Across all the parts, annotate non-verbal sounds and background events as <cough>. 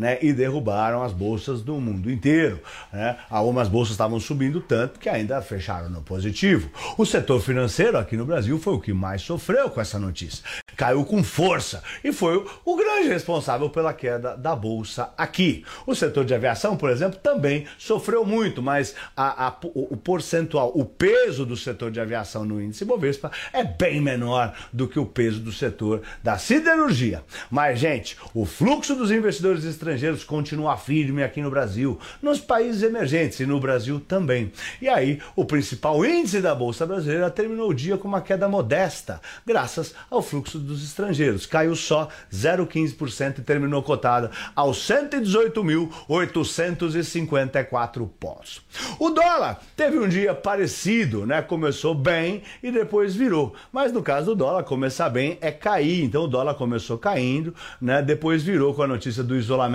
né, e derrubaram as bolsas do mundo inteiro. Né? Algumas bolsas estavam subindo tanto que ainda fecharam no positivo. O setor financeiro aqui no Brasil foi o que mais sofreu com essa notícia. Caiu com força e foi o grande responsável pela queda da bolsa aqui. O setor de aviação, por exemplo, também sofreu muito, mas a, a, o, o percentual, o peso do setor de aviação no índice Bovespa é bem menor do que o peso do setor da siderurgia. Mas, gente, o fluxo dos investidores estrangeiros continua firme aqui no Brasil, nos países emergentes e no Brasil também. E aí, o principal índice da Bolsa Brasileira terminou o dia com uma queda modesta, graças ao fluxo dos estrangeiros. Caiu só 0,15% e terminou cotada aos 118.854 pontos. O dólar teve um dia parecido, né? Começou bem e depois virou. Mas no caso do dólar, começar bem é cair. Então o dólar começou caindo, né? Depois virou com a notícia do isolamento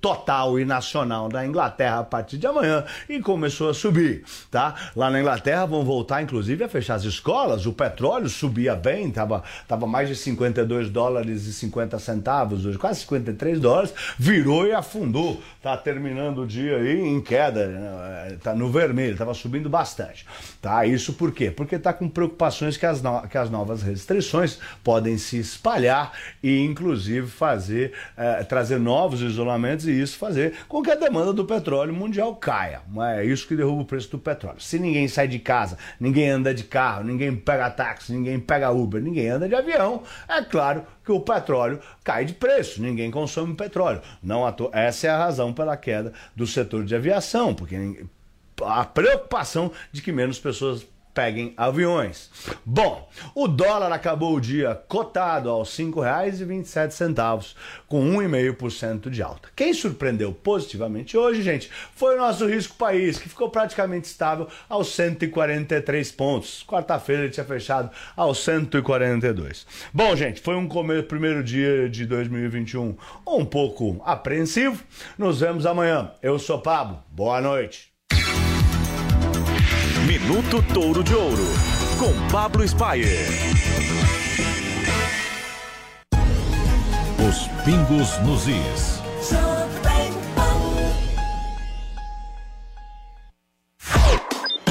total e nacional da Inglaterra a partir de amanhã e começou a subir, tá? Lá na Inglaterra vão voltar inclusive a fechar as escolas, o petróleo subia bem, tava, tava mais de 52 dólares e 50 centavos, hoje quase 53 dólares, virou e afundou. Tá terminando o dia aí em queda, né? tá no vermelho, tava subindo bastante. Tá? Isso por quê? Porque tá com preocupações que as, no... que as novas restrições podem se espalhar e inclusive fazer eh, trazer novos isolamentos e isso fazer com que a demanda do petróleo mundial caia. É isso que derruba o preço do petróleo. Se ninguém sai de casa, ninguém anda de carro, ninguém pega táxi, ninguém pega Uber, ninguém anda de avião, é claro que o petróleo cai de preço, ninguém consome petróleo. Não Essa é a razão pela queda do setor de aviação, porque a preocupação de que menos pessoas peguem aviões. Bom, o dólar acabou o dia cotado aos R$ 5,27, com 1,5% de alta. Quem surpreendeu positivamente hoje, gente, foi o nosso risco país, que ficou praticamente estável aos 143 pontos. Quarta-feira ele tinha fechado aos 142. Bom, gente, foi um começo, primeiro dia de 2021 um pouco apreensivo. Nos vemos amanhã. Eu sou Pablo. Boa noite. Minuto Touro de Ouro, com Pablo Spayer. Os pingos nos is.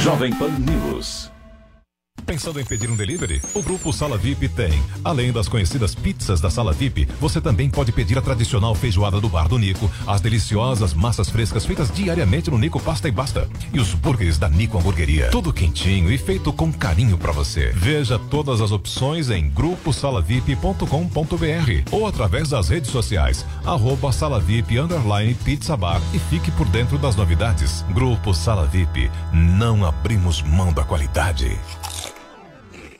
Jovem Pan News. Pensando em pedir um delivery? O Grupo Sala VIP tem. Além das conhecidas pizzas da Sala VIP, você também pode pedir a tradicional feijoada do Bar do Nico, as deliciosas massas frescas feitas diariamente no Nico Pasta e Basta e os burgers da Nico Hamburgueria. Tudo quentinho e feito com carinho para você. Veja todas as opções em gruposalavip.com.br ou através das redes sociais arroba Sala VIP underline Pizza Bar e fique por dentro das novidades. Grupo Sala VIP, não abrimos mão da qualidade.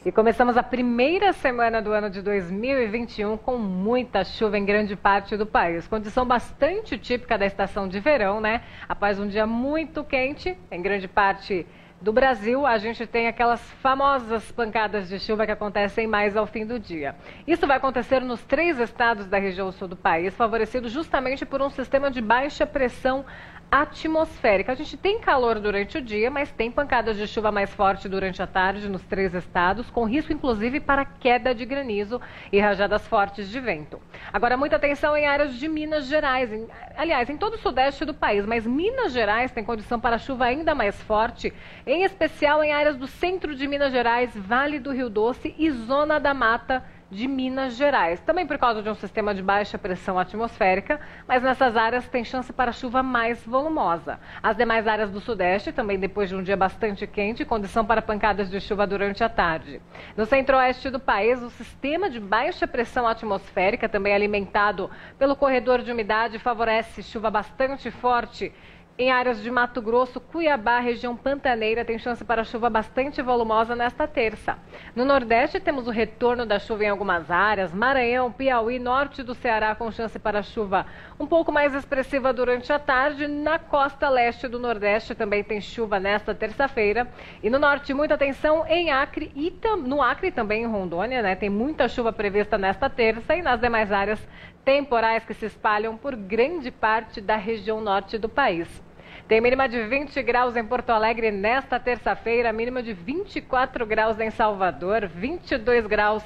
E começamos a primeira semana do ano de 2021 com muita chuva em grande parte do país. Condição bastante típica da estação de verão, né? Após um dia muito quente, em grande parte do Brasil, a gente tem aquelas famosas pancadas de chuva que acontecem mais ao fim do dia. Isso vai acontecer nos três estados da região sul do país, favorecido justamente por um sistema de baixa pressão atmosférica. A gente tem calor durante o dia, mas tem pancadas de chuva mais forte durante a tarde nos três estados, com risco inclusive para queda de granizo e rajadas fortes de vento. Agora, muita atenção em áreas de Minas Gerais, em, aliás, em todo o sudeste do país, mas Minas Gerais tem condição para chuva ainda mais forte, em especial em áreas do centro de Minas Gerais, Vale do Rio Doce e Zona da Mata de Minas Gerais. Também por causa de um sistema de baixa pressão atmosférica, mas nessas áreas tem chance para chuva mais volumosa. As demais áreas do Sudeste, também depois de um dia bastante quente, condição para pancadas de chuva durante a tarde. No centro-oeste do país, o sistema de baixa pressão atmosférica, também alimentado pelo corredor de umidade, favorece chuva bastante forte em áreas de Mato Grosso, Cuiabá, região pantaneira, tem chance para chuva bastante volumosa nesta terça. No Nordeste, temos o retorno da chuva em algumas áreas. Maranhão, Piauí, norte do Ceará, com chance para chuva um pouco mais expressiva durante a tarde. Na costa leste do Nordeste também tem chuva nesta terça-feira. E no norte, muita atenção em Acre e no Acre também em Rondônia, né? Tem muita chuva prevista nesta terça e nas demais áreas temporais que se espalham por grande parte da região norte do país. Tem mínima de 20 graus em Porto Alegre nesta terça-feira, mínima de 24 graus em Salvador, 22 graus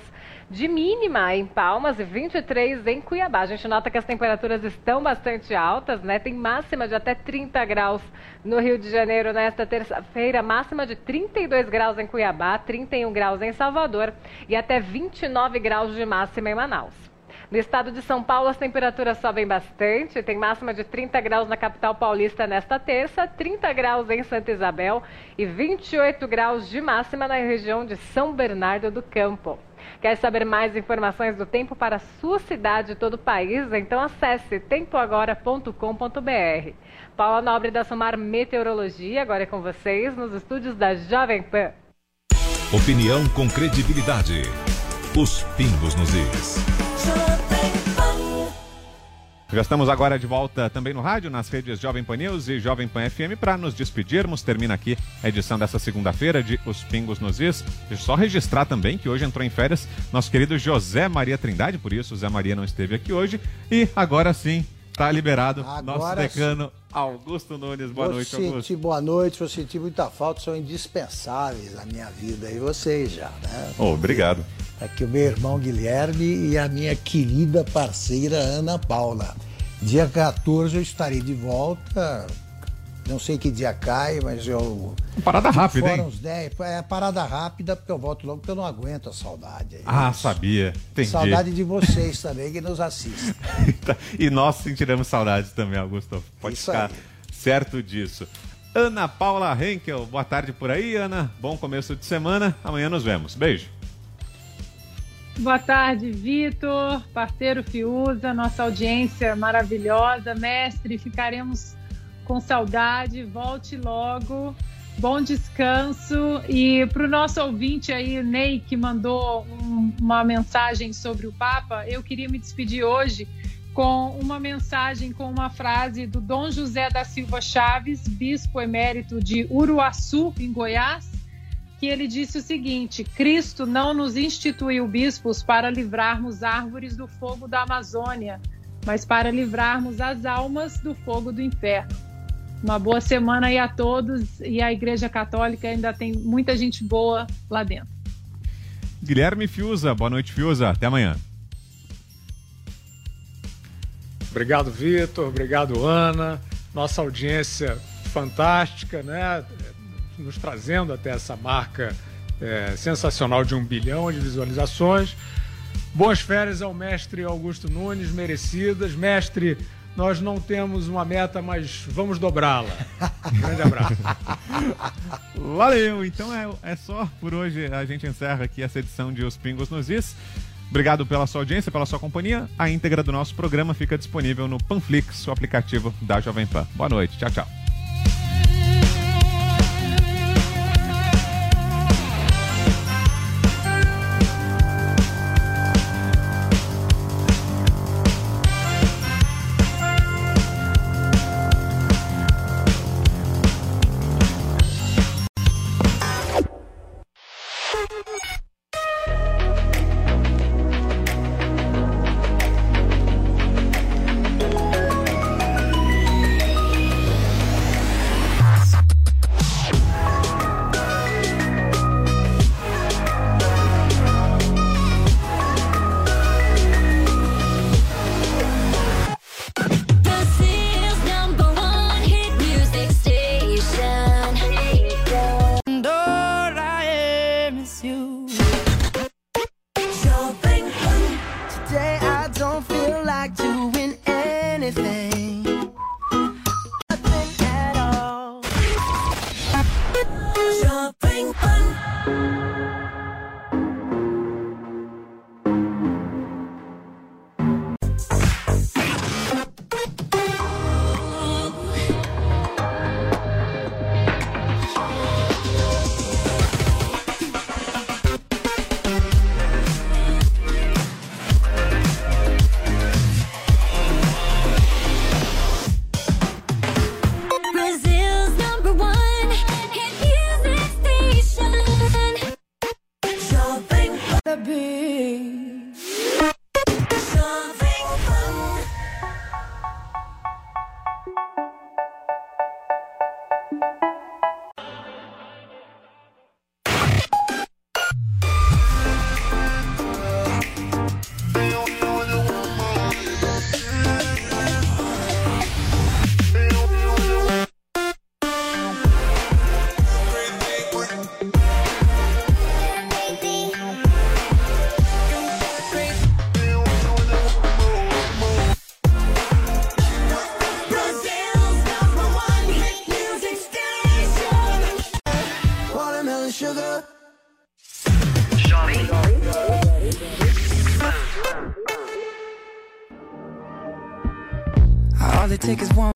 de mínima em Palmas e 23 em Cuiabá. A gente nota que as temperaturas estão bastante altas, né? Tem máxima de até 30 graus no Rio de Janeiro nesta terça-feira, máxima de 32 graus em Cuiabá, 31 graus em Salvador e até 29 graus de máxima em Manaus. No estado de São Paulo, as temperaturas sobem bastante. Tem máxima de 30 graus na capital paulista nesta terça, 30 graus em Santa Isabel e 28 graus de máxima na região de São Bernardo do Campo. Quer saber mais informações do tempo para sua cidade e todo o país? Então acesse tempoagora.com.br. Paula Nobre da Sumar Meteorologia, agora é com vocês nos estúdios da Jovem Pan. Opinião com credibilidade. Os pingos nos is. Já estamos agora de volta também no rádio, nas redes Jovem Pan News e Jovem Pan FM para nos despedirmos. Termina aqui a edição dessa segunda-feira de Os Pingos nos Is. Deixa eu só registrar também que hoje entrou em férias nosso querido José Maria Trindade, por isso o Zé Maria não esteve aqui hoje. E agora sim, está liberado agora nosso decano Augusto Nunes. Boa vou noite, sentir, Augusto. Boa noite, vou sentir muita falta, são indispensáveis na minha vida. E vocês já, né? Oh, obrigado. Aqui o meu irmão Guilherme e a minha querida parceira Ana Paula. Dia 14 eu estarei de volta. Não sei que dia cai, mas eu. Parada rápida, fora hein? uns 10. É parada rápida, porque eu volto logo, porque eu não aguento a saudade. É Ah, sabia. Entendi. Saudade de vocês também que nos assistem. <laughs> e nós sentiremos saudades também, Augusto. Pode Isso ficar aí. certo disso. Ana Paula Henkel, boa tarde por aí, Ana. Bom começo de semana. Amanhã nos vemos. Beijo. Boa tarde, Vitor, parceiro Fiuza, nossa audiência maravilhosa. Mestre, ficaremos com saudade. Volte logo. Bom descanso. E para o nosso ouvinte aí, Ney, que mandou um- uma mensagem sobre o Papa, eu queria me despedir hoje com uma mensagem, com uma frase do Dom José da Silva Chaves, bispo emérito de Uruaçu, em Goiás, que ele disse o seguinte: Cristo não nos instituiu bispos para livrarmos árvores do fogo da Amazônia, mas para livrarmos as almas do fogo do inferno. Uma boa semana aí a todos e a Igreja Católica ainda tem muita gente boa lá dentro. Guilherme Fiuza, boa noite, Fiuza. Até amanhã. Obrigado, Vitor. Obrigado, Ana. Nossa audiência fantástica, né? Nos trazendo até essa marca é, sensacional de um bilhão de visualizações. Boas férias ao mestre Augusto Nunes, merecidas. Mestre, nós não temos uma meta, mas vamos dobrá-la. Grande abraço. <laughs> Valeu, então é, é só por hoje. A gente encerra aqui essa edição de Os Pingos nos Is. Obrigado pela sua audiência, pela sua companhia. A íntegra do nosso programa fica disponível no Panflix, o aplicativo da Jovem Pan. Boa noite, tchau, tchau. The beat. All it takes is one.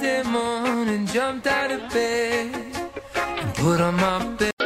Saturday morning, jumped out of bed and put on my bed.